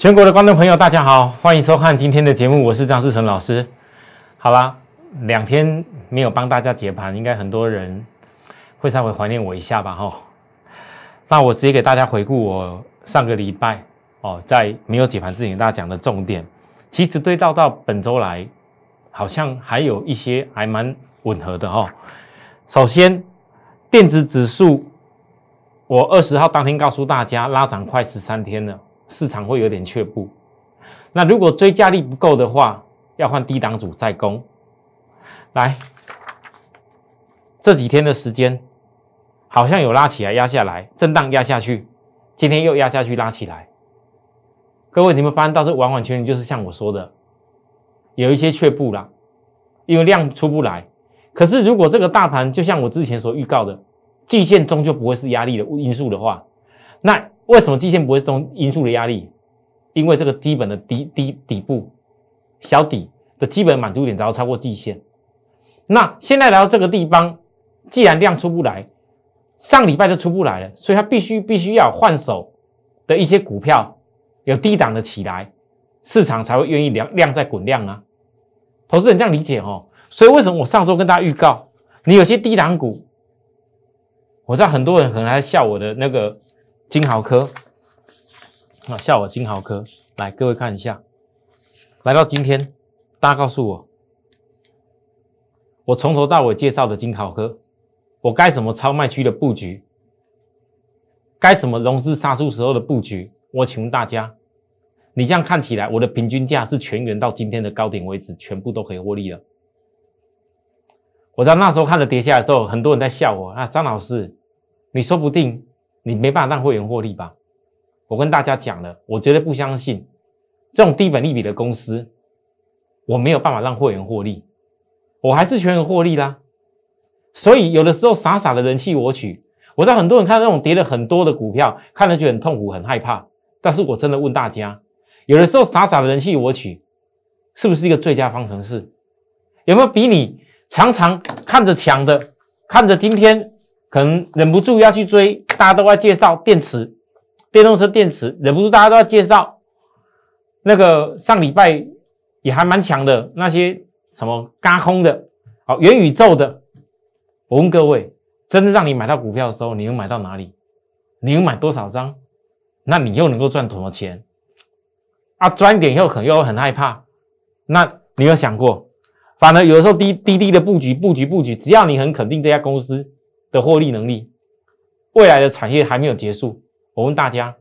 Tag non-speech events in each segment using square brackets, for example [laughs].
全国的观众朋友，大家好，欢迎收看今天的节目，我是张世成老师。好啦，两天没有帮大家解盘，应该很多人会稍微怀念我一下吧，哈。那我直接给大家回顾我上个礼拜哦，在没有解盘之前，大家讲的重点，其实对照到本周来，好像还有一些还蛮吻合的哈。首先，电子指数，我二十号当天告诉大家，拉涨快十三天了。市场会有点却步，那如果追加力不够的话，要换低档组再攻。来，这几天的时间好像有拉起来、压下来、震荡压下去，今天又压下去、拉起来。各位，你们发现到这完完全全就是像我说的，有一些却步了，因为量出不来。可是如果这个大盘就像我之前所预告的，季线终究不会是压力的因素的话，那。为什么季线不会中因素的压力？因为这个基本的底底底部小底的基本满足点只要超过季线，那现在来到这个地方，既然量出不来，上礼拜就出不来了，所以它必须必须要换手的一些股票有低档的起来，市场才会愿意量量在滚量啊。投资人这样理解哦。所以为什么我上周跟大家预告，你有些低档股，我知道很多人可能还笑我的那个。金豪科，啊，笑我金豪科，来，各位看一下，来到今天，大家告诉我，我从头到尾介绍的金豪科，我该怎么超卖区的布局，该怎么融资杀出时候的布局？我请问大家，你这样看起来，我的平均价是全员到今天的高点为止，全部都可以获利了。我在那时候看着跌下来的时候，很多人在笑我啊，张老师，你说不定。你没办法让会员获利吧？我跟大家讲了，我绝对不相信这种低本利比的公司，我没有办法让会员获利，我还是全员获利啦。所以有的时候傻傻的人气我取，我知道很多人看到那种跌了很多的股票，看了就很痛苦、很害怕。但是我真的问大家，有的时候傻傻的人气我取，是不是一个最佳方程式？有没有比你常常看着强的，看着今天？可能忍不住要去追，大家都在介绍电池、电动车电池，忍不住大家都在介绍那个上礼拜也还蛮强的那些什么嘎空的、好元宇宙的。我问各位，真的让你买到股票的时候，你能买到哪里？你能买多少张？那你又能够赚多少钱？啊，赚点以后可能又很害怕。那你有想过？反而有的时候低低低的布局、布局、布局，只要你很肯定这家公司。的获利能力，未来的产业还没有结束。我问大家，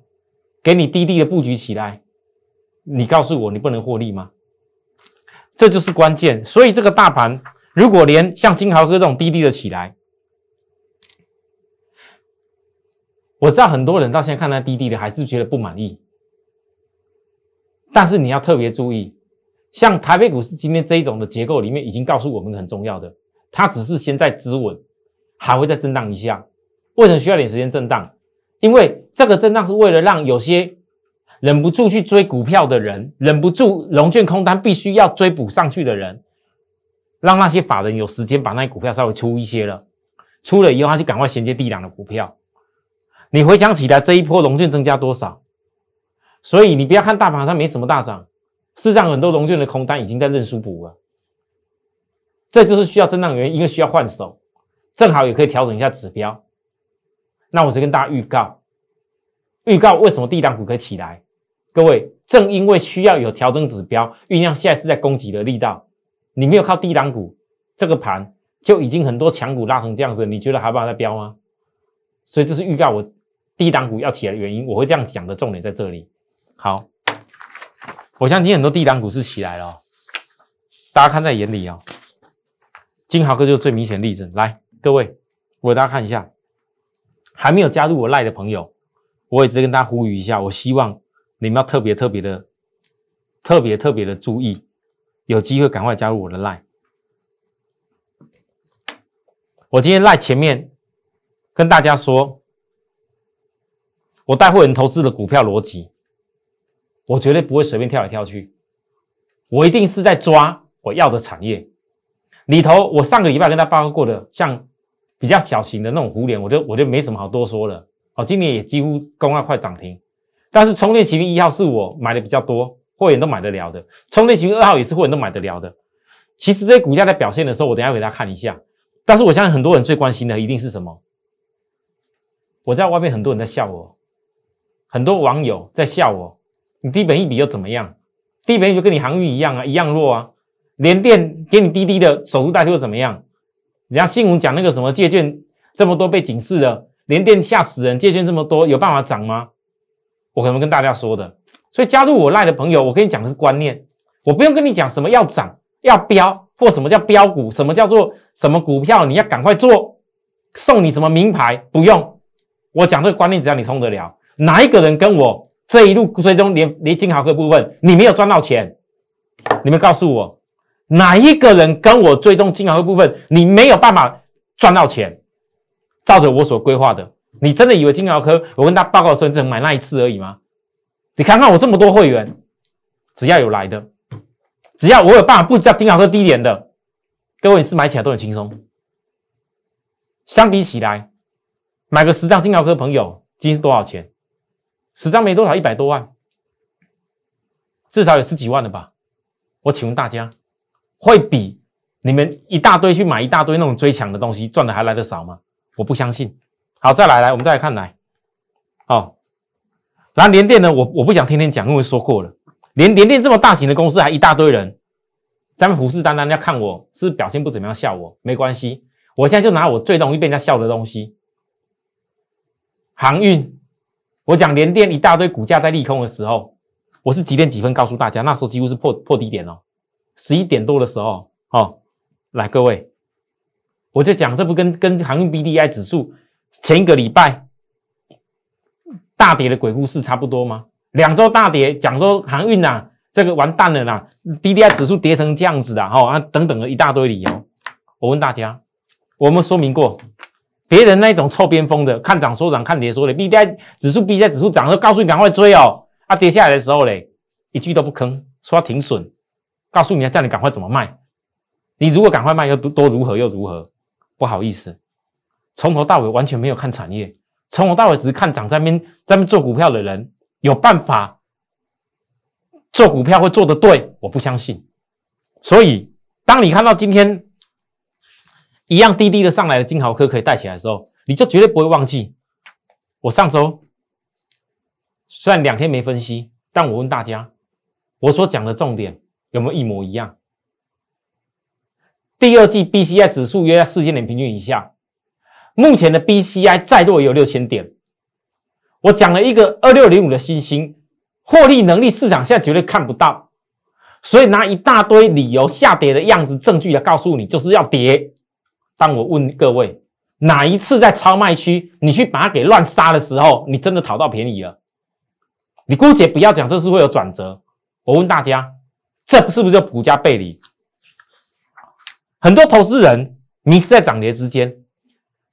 给你低低的布局起来，你告诉我你不能获利吗？这就是关键。所以这个大盘如果连像金豪哥这种低低的起来，我知道很多人到现在看它低低的还是觉得不满意。但是你要特别注意，像台北股市今天这一种的结构里面，已经告诉我们很重要的，它只是先在止稳。还会再震荡一下，为什么需要点时间震荡？因为这个震荡是为了让有些忍不住去追股票的人，忍不住融券空单，必须要追补上去的人，让那些法人有时间把那些股票稍微出一些了，出了以后他就赶快衔接地两的股票。你回想起来这一波融券增加多少？所以你不要看大盘它没什么大涨，事实上很多融券的空单已经在认输补了，这就是需要震荡原因，因为需要换手。正好也可以调整一下指标，那我就跟大家预告，预告为什么地档股可以起来？各位，正因为需要有调整指标，酝酿现在是在攻击的力道，你没有靠低档股，这个盘就已经很多强股拉成这样子，你觉得还不好再飙吗？所以这是预告我低档股要起来的原因，我会这样讲的重点在这里。好，我相信很多低档股是起来了，大家看在眼里哦。金豪哥就是最明显例子，来。各位，我给大家看一下，还没有加入我赖的朋友，我也直接跟大家呼吁一下，我希望你们要特别特别的、特别特别的注意，有机会赶快加入我的赖。我今天赖前面跟大家说，我带会员投资的股票逻辑，我绝对不会随便跳来跳去，我一定是在抓我要的产业里头。我上个礼拜跟他报告过的，像。比较小型的那种互联，我就我就没什么好多说了。哦，今年也几乎攻到快涨停。但是充电奇兵一号是我买的比较多，会员都买得了的。充电奇兵二号也是会员都买得了的。其实这些股价在表现的时候，我等下给大家看一下。但是我相信很多人最关心的一定是什么？我在外面很多人在笑我，很多网友在笑我。你低本一比又怎么样？低本一就跟你航运一样啊，一样弱啊。连电给你滴滴的守株待兔又怎么样？人家新闻讲那个什么借券这么多被警示了，连电吓死人，借券这么多有办法涨吗？我可能跟大家说的。所以加入我赖的朋友，我跟你讲的是观念，我不用跟你讲什么要涨要飙或什么叫标股，什么叫做什么股票你要赶快做，送你什么名牌不用。我讲这个观念，只要你通得了，哪一个人跟我这一路追踪连连金豪克部分，你没有赚到钱？你们告诉我。哪一个人跟我追踪金豪的部分，你没有办法赚到钱？照着我所规划的，你真的以为金豪科我跟他报告说只买那一次而已吗？你看看我这么多会员，只要有来的，只要我有办法布叫金豪科低点的，各位是买起来都很轻松。相比起来，买个十张金豪科朋友，今天多少钱？十张没多少，一百多万，至少有十几万了吧？我请问大家。会比你们一大堆去买一大堆那种追强的东西赚的还来得少吗？我不相信。好，再来来，我们再来看来。好，然后联电呢，我我不想天天讲，因为说过了。联联电这么大型的公司，还一大堆人，咱们虎视眈眈要看我是表现不怎么样，笑我没关系。我现在就拿我最容易被人家笑的东西，航运。我讲联电一大堆股价在利空的时候，我是几点几分告诉大家，那时候几乎是破破低点哦。十一点多的时候，哦，来各位，我就讲，这不跟跟航运 B D I 指数前一个礼拜大跌的鬼故事差不多吗？两周大跌，讲说航运呐，这个完蛋了啦，B D I 指数跌成这样子的，哈啊等等的一大堆理由。我问大家，我们说明过，别人那种臭边风的，看涨说涨，看跌说跌，B D I 指数 B D I 指数涨，就告诉你赶快追哦，啊跌下来的时候嘞，一句都不吭，说停损。告诉你要叫你赶快怎么卖，你如果赶快卖又多如何又如何？不好意思，从头到尾完全没有看产业，从头到尾只是看涨在边在边做股票的人有办法做股票会做得对，我不相信。所以当你看到今天一样滴滴的上来的金豪科可以带起来的时候，你就绝对不会忘记我上周虽然两天没分析，但我问大家我所讲的重点。有没有一模一样？第二季 B C I 指数约在四千点平均以下，目前的 B C I 再多也有六千点。我讲了一个二六零五的新星，获利能力市场现在绝对看不到，所以拿一大堆理由下跌的样子证据来告诉你就是要跌。当我问各位，哪一次在超卖区你去把它给乱杀的时候，你真的讨到便宜了？你姑且不要讲这是会有转折，我问大家。这是不是就股价背离？很多投资人迷失在涨跌之间，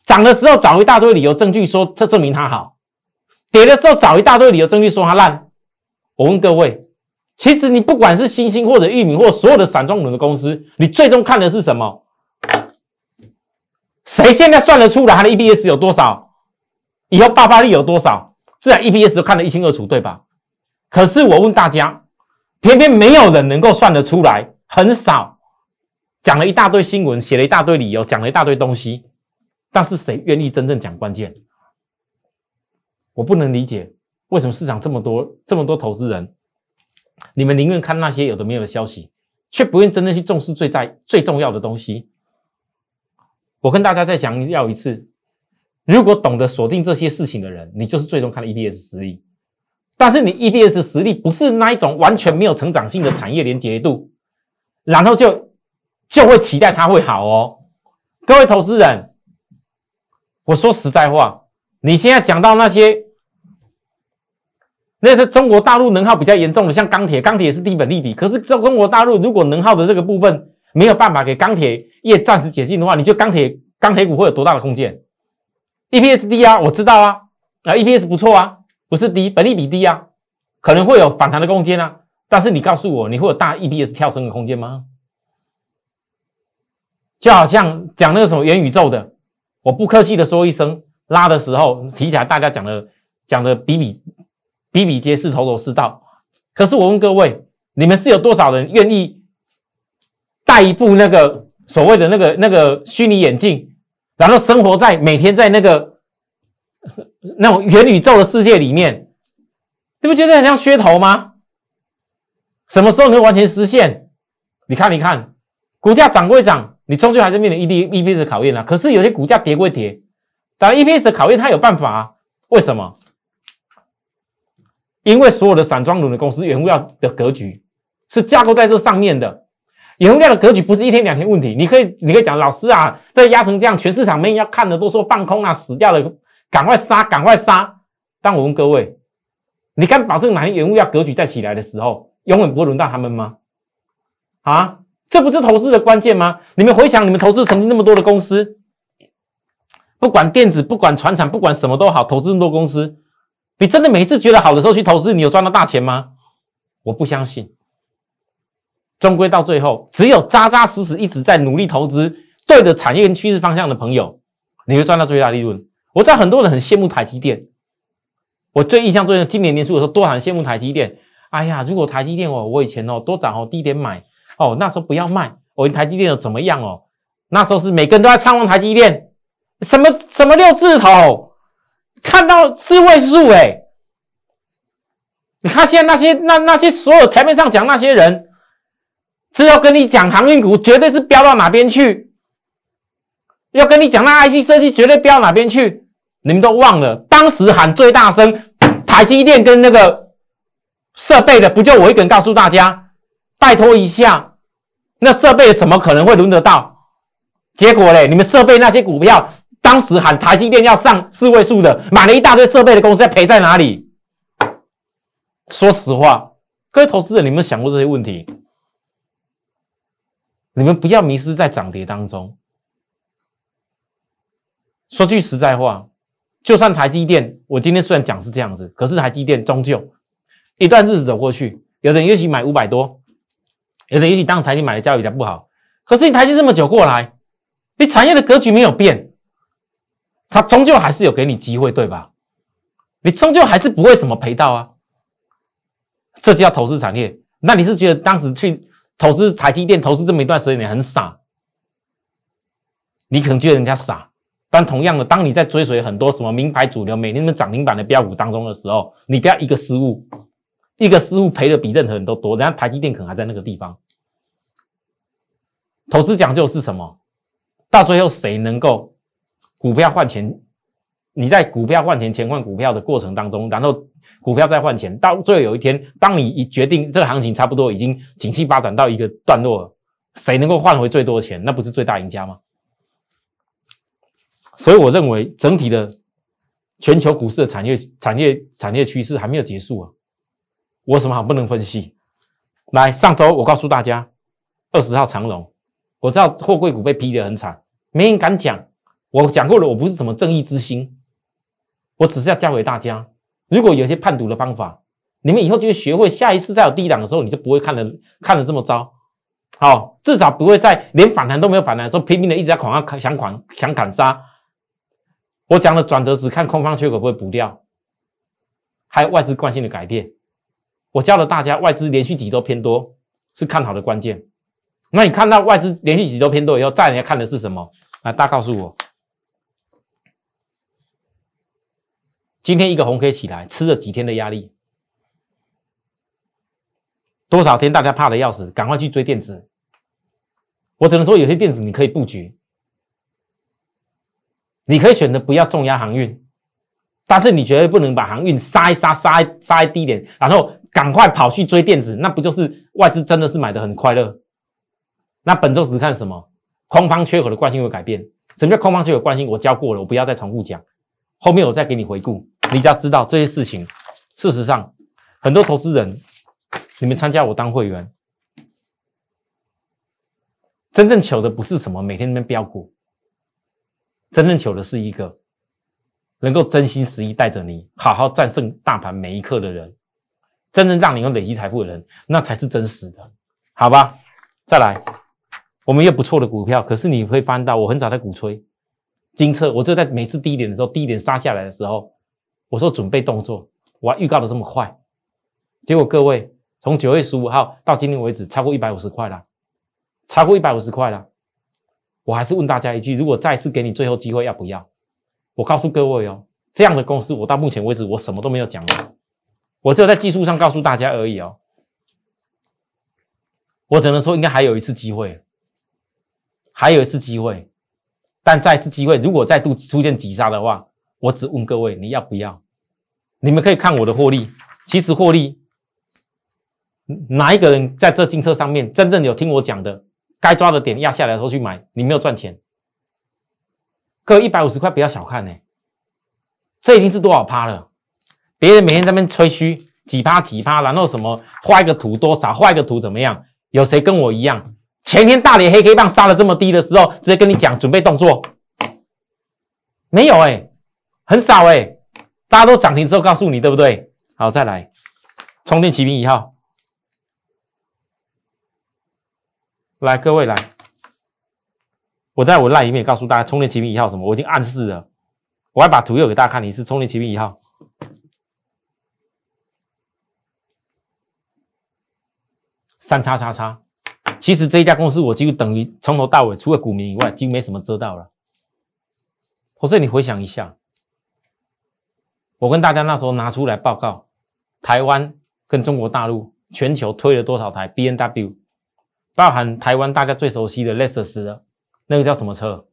涨的时候找一大堆理由证据说这证明它好，跌的时候找一大堆理由证据说它烂。我问各位，其实你不管是星星或者玉米或所有的散装轮的公司，你最终看的是什么？谁现在算得出来它的 EPS 有多少？以后爆发力有多少？自然 EPS 都看得一清二楚，对吧？可是我问大家。偏偏没有人能够算得出来，很少讲了一大堆新闻，写了一大堆理由，讲了一大堆东西，但是谁愿意真正讲关键？我不能理解为什么市场这么多这么多投资人，你们宁愿看那些有的没有的消息，却不愿真正去重视最在最重要的东西。我跟大家再讲要一次，如果懂得锁定这些事情的人，你就是最终看的 EPS 实力。但是你 EBS 实力不是那一种完全没有成长性的产业连结度，然后就就会期待它会好哦。各位投资人，我说实在话，你现在讲到那些，那是中国大陆能耗比较严重的，像钢铁，钢铁也是低本利比。可是中中国大陆，如果能耗的这个部分没有办法给钢铁业暂时解禁的话，你就钢铁钢铁股会有多大的空间？EPS 低啊，我知道啊，啊 EPS 不错啊。不是低，本利比低啊，可能会有反弹的空间啊。但是你告诉我，你会有大 EPS 跳升的空间吗？就好像讲那个什么元宇宙的，我不客气的说一声，拉的时候提起来，大家讲的讲的比比比比皆是，头头是道。可是我问各位，你们是有多少人愿意戴一副那个所谓的那个那个虚拟眼镜，然后生活在每天在那个 [laughs] 那种元宇宙的世界里面？你不觉得很像噱头吗？什么时候能完全实现？你看，你看，股价涨归涨，你终究还是面临 E D E P S 考验啊。可是有些股价跌归跌，当然 E P S 的考验它有办法啊。为什么？因为所有的散装轮的公司原物料的格局是架构在这上面的，原物料的格局不是一天两天问题。你可以，你可以讲，老师啊，这压成这样，全市场没人要看的，都说放空啊，死掉了，赶快杀，赶快杀。但我问各位，你敢保证哪天原物料格局再起来的时候，永远不会轮到他们吗？啊，这不是投资的关键吗？你们回想，你们投资曾经那么多的公司，不管电子，不管船厂，不管什么都好，投资那么多公司。你真的每一次觉得好的时候去投资，你有赚到大钱吗？我不相信。终归到最后，只有扎扎实实一直在努力投资，对着产业跟趋势方向的朋友，你会赚到最大利润。我知道很多人很羡慕台积电。我最印象最深，今年年初的时候，多少人羡慕台积电？哎呀，如果台积电哦，我以前哦多涨哦低点买哦，那时候不要卖。我台积电的怎么样哦？那时候是每个人都在唱望台积电，什么什么六字头。看到四位数哎，你看现在那些那那些所有台面上讲那些人，是要跟你讲航运股绝对是飙到哪边去，要跟你讲那 IC 设计绝对飙到哪边去，你们都忘了，当时喊最大声，台积电跟那个设备的，不就我一个人告诉大家，拜托一下，那设备怎么可能会轮得到？结果嘞，你们设备那些股票。当时喊台积电要上四位数的，买了一大堆设备的公司，要赔在哪里？说实话，各位投资者，你们想过这些问题？你们不要迷失在涨跌当中。说句实在话，就算台积电，我今天虽然讲是这样子，可是台积电终究一段日子走过去，有的人也许买五百多，有的人也许当台积买的价比较不好，可是你台积这么久过来，你产业的格局没有变。他终究还是有给你机会，对吧？你终究还是不会什么赔到啊。这叫投资产业。那你是觉得当时去投资台积电，投资这么一段时间，你很傻？你可能觉得人家傻。但同样的，当你在追随很多什么名牌主流、每天的涨停板的标股当中的时候，你不要一个失误，一个失误赔的比任何人都多。人家台积电可能还在那个地方。投资讲究是什么？到最后谁能够？股票换钱，你在股票换钱、钱换股票的过程当中，然后股票再换钱，到最后有一天，当你一决定这个行情差不多已经景气发展到一个段落了，谁能够换回最多的钱，那不是最大赢家吗？所以我认为整体的全球股市的产业、产业、产业趋势还没有结束啊！我什么好不能分析？来，上周我告诉大家，二十号长龙，我知道货柜股被批的很惨，没人敢讲。我讲过了，我不是什么正义之心，我只是要教给大家，如果有些判读的方法，你们以后就学会，下一次再有低档的时候，你就不会看的看的这么糟，好，至少不会在连反弹都没有反弹的时候，拼命的一直在狂要想砍想砍杀。我讲的转折只看空方缺口不会补掉，还有外资惯性的改变。我教了大家，外资连续几周偏多是看好的关键。那你看到外资连续几周偏多以后，再来看的是什么？来，大家告诉我。今天一个红 K 起来，吃了几天的压力，多少天大家怕的要死，赶快去追电子。我只能说，有些电子你可以布局，你可以选择不要重压航运，但是你绝对不能把航运杀一杀，杀一杀一低点，然后赶快跑去追电子，那不就是外资真的是买的很快乐？那本周只看什么？空方缺口的惯性会改变。什么叫空方缺口惯性？我教过了，我不要再重复讲，后面我再给你回顾。你只要知道这些事情，事实上，很多投资人，你们参加我当会员，真正求的不是什么每天那边标股，真正求的是一个能够真心实意带着你好好战胜大盘每一刻的人，真正让你有累积财富的人，那才是真实的，好吧？再来，我们有不错的股票，可是你会翻到我很早在鼓吹金策，我就在每次低点的时候，低点杀下来的时候。我说准备动作，我还预告的这么快，结果各位从九月十五号到今天为止，超过一百五十块了，超过一百五十块了。我还是问大家一句：如果再次给你最后机会，要不要？我告诉各位哦，这样的公司，我到目前为止我什么都没有讲我只有在技术上告诉大家而已哦。我只能说，应该还有一次机会，还有一次机会，但再次机会，如果再度出现急杀的话，我只问各位，你要不要？你们可以看我的获利，其实获利，哪一个人在这金车上面真正有听我讲的，该抓的点压下来的时候去买，你没有赚钱。各一百五十块不要小看呢，这已经是多少趴了？别人每天在那边吹嘘几趴几趴，然后什么画一个图多少，画一个图怎么样？有谁跟我一样？前天大连黑 K 棒杀的这么低的时候，直接跟你讲准备动作，没有哎，很少哎，大家都涨停之后告诉你，对不对？好，再来充电骑兵一号，来各位来，我在我赖里面告诉大家充电骑兵一号什么，我已经暗示了，我还把图又给大家看，你是充电骑兵一号。三叉叉叉，其实这一家公司我几乎等于从头到尾，除了股民以外，几乎没什么遮到了。或者你回想一下，我跟大家那时候拿出来报告，台湾跟中国大陆全球推了多少台 B N W，包含台湾大家最熟悉的 Lexus 的那个叫什么车？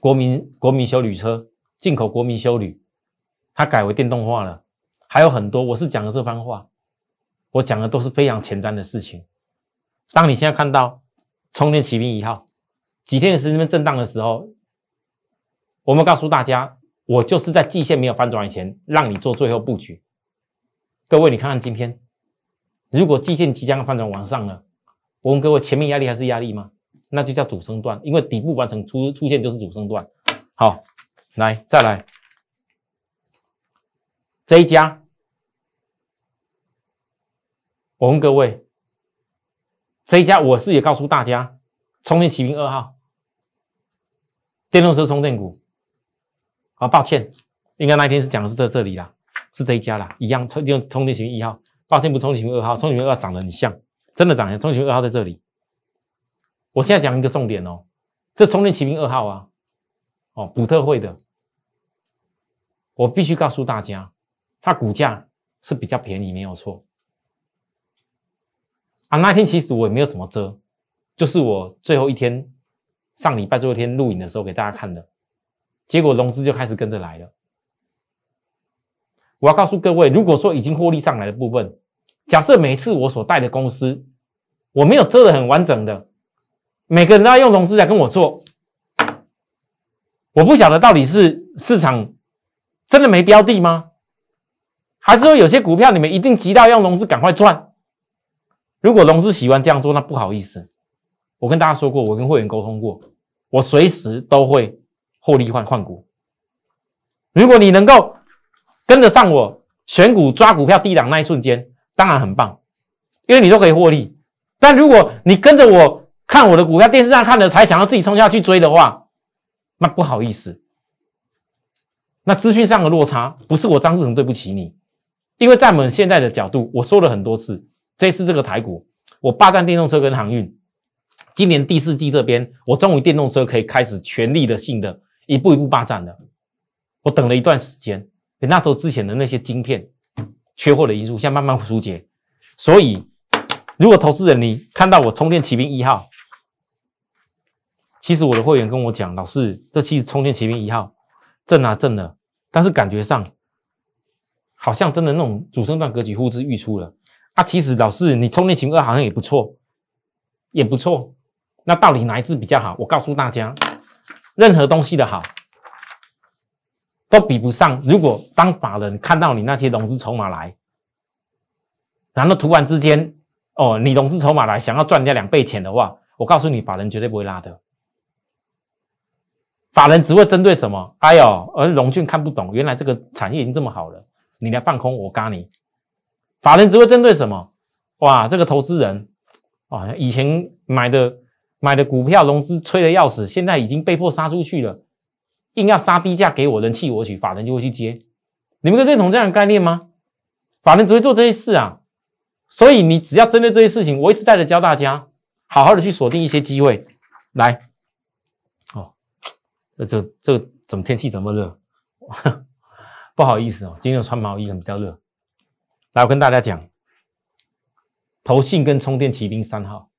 国民国民修旅车，进口国民修旅，它改为电动化了，还有很多。我是讲的这番话，我讲的都是非常前瞻的事情。当你现在看到充电骑兵一号几天的时间震荡的时候，我们告诉大家，我就是在季线没有反转以前，让你做最后布局。各位，你看看今天，如果季线即将反转往上了，我问各位，前面压力还是压力吗？那就叫主升段，因为底部完成出出现就是主升段。好，来再来这一家，我问各位。这一家我是也告诉大家，充电骑兵二号，电动车充电股。啊，抱歉，应该那一天是讲的是在这里啦，是这一家啦，一样充电充电骑兵一号。抱歉，不充电骑兵二号，充电骑兵二号长得很像，真的长得像充电骑兵二号在这里。我现在讲一个重点哦，这充电骑兵二号啊，哦，补特惠的，我必须告诉大家，它股价是比较便宜，没有错。啊，那天其实我也没有什么遮，就是我最后一天上礼拜最后一天录影的时候给大家看的，结果融资就开始跟着来了。我要告诉各位，如果说已经获利上来的部分，假设每次我所带的公司我没有遮的很完整的，每个人都要用融资来跟我做，我不晓得到底是市场真的没标的吗？还是说有些股票你们一定急到用融资赶快赚？如果融资喜欢这样做，那不好意思，我跟大家说过，我跟会员沟通过，我随时都会获利换换股。如果你能够跟得上我选股抓股票低档那一瞬间，当然很棒，因为你都可以获利。但如果你跟着我看我的股票，电视上看了才想要自己冲下去追的话，那不好意思，那资讯上的落差不是我张志成对不起你，因为在我们现在的角度，我说了很多次。这次这个台股，我霸占电动车跟航运。今年第四季这边，我终于电动车可以开始全力的性的一步一步霸占了。我等了一段时间，那时候之前的那些晶片缺货的因素，现在慢慢疏解。所以，如果投资人你看到我充电骑兵一号，其实我的会员跟我讲，老师，这期充电骑兵一号震啊震了，但是感觉上好像真的那种主升段格局呼之欲出了。啊，其实老师，你充电情二好像也不错，也不错。那到底哪一支比较好？我告诉大家，任何东西的好，都比不上。如果当法人看到你那些融资筹码来，然后突然之间，哦，你融资筹码来想要赚人家两倍钱的话，我告诉你，法人绝对不会拉的。法人只会针对什么？哎呦，而融券看不懂，原来这个产业已经这么好了，你来放空，我嘎你。法人只会针对什么？哇，这个投资人啊，以前买的买的股票融资吹的要死，现在已经被迫杀出去了，硬要杀低价给我，人气我取，法人就会去接。你们认同这样的概念吗？法人只会做这些事啊。所以你只要针对这些事情，我一直带着教大家，好好的去锁定一些机会来。哦，这这这怎么天气这么热？[laughs] 不好意思哦，今天穿毛衣很比较热。来，我跟大家讲，投信跟充电骑兵三号，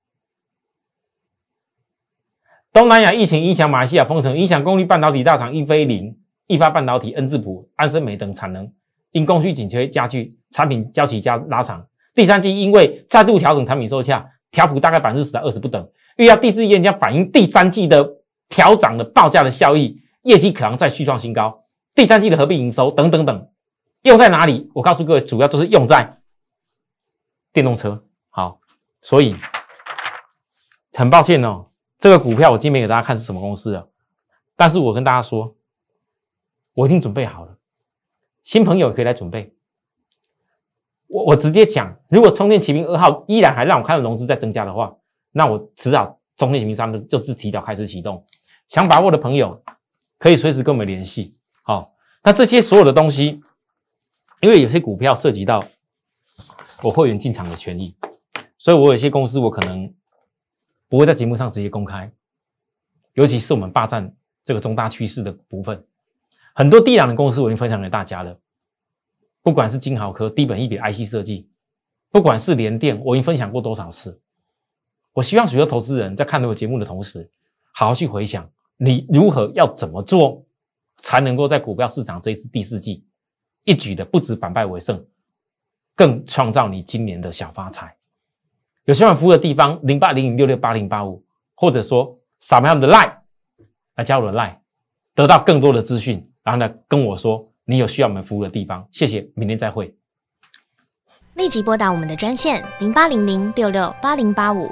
东南亚疫情影响马来西亚封城，影响功率半导体大厂英飞凌、易发半导体、恩智浦、安森美等产能因供需紧缺加剧，产品交期加拉长。第三季因为再度调整产品售价，调幅大概百分之十到二十不等。预料第四季将反映第三季的调涨的报价的效益，业绩可能再续创新高。第三季的合并营收等等等，用在哪里？我告诉各位，主要都是用在电动车。好，所以很抱歉哦，这个股票我今天没给大家看是什么公司的，但是我跟大家说，我已经准备好了，新朋友可以来准备。我我直接讲，如果充电骑兵二号依然还让我看到融资在增加的话，那我迟早充电骑兵三的就是提早开始启动。想把握的朋友可以随时跟我们联系。好，那这些所有的东西，因为有些股票涉及到我会员进场的权益，所以我有些公司我可能不会在节目上直接公开，尤其是我们霸占这个中大趋势的部分，很多低档的公司我已经分享给大家了，不管是金豪科低本一比 IC 设计，不管是联电，我已经分享过多少次。我希望许多投资人在看到我节目的同时，好好去回想你如何要怎么做。才能够在股票市场这一次第四季一举的不止反败为胜，更创造你今年的小发财。有需要服务的地方，零八零零六六八零八五，或者说扫描我们的 line 来加入 line，得到更多的资讯，然后呢跟我说你有需要我们服务的地方。谢谢，明天再会。立即拨打我们的专线零八零零六六八零八五。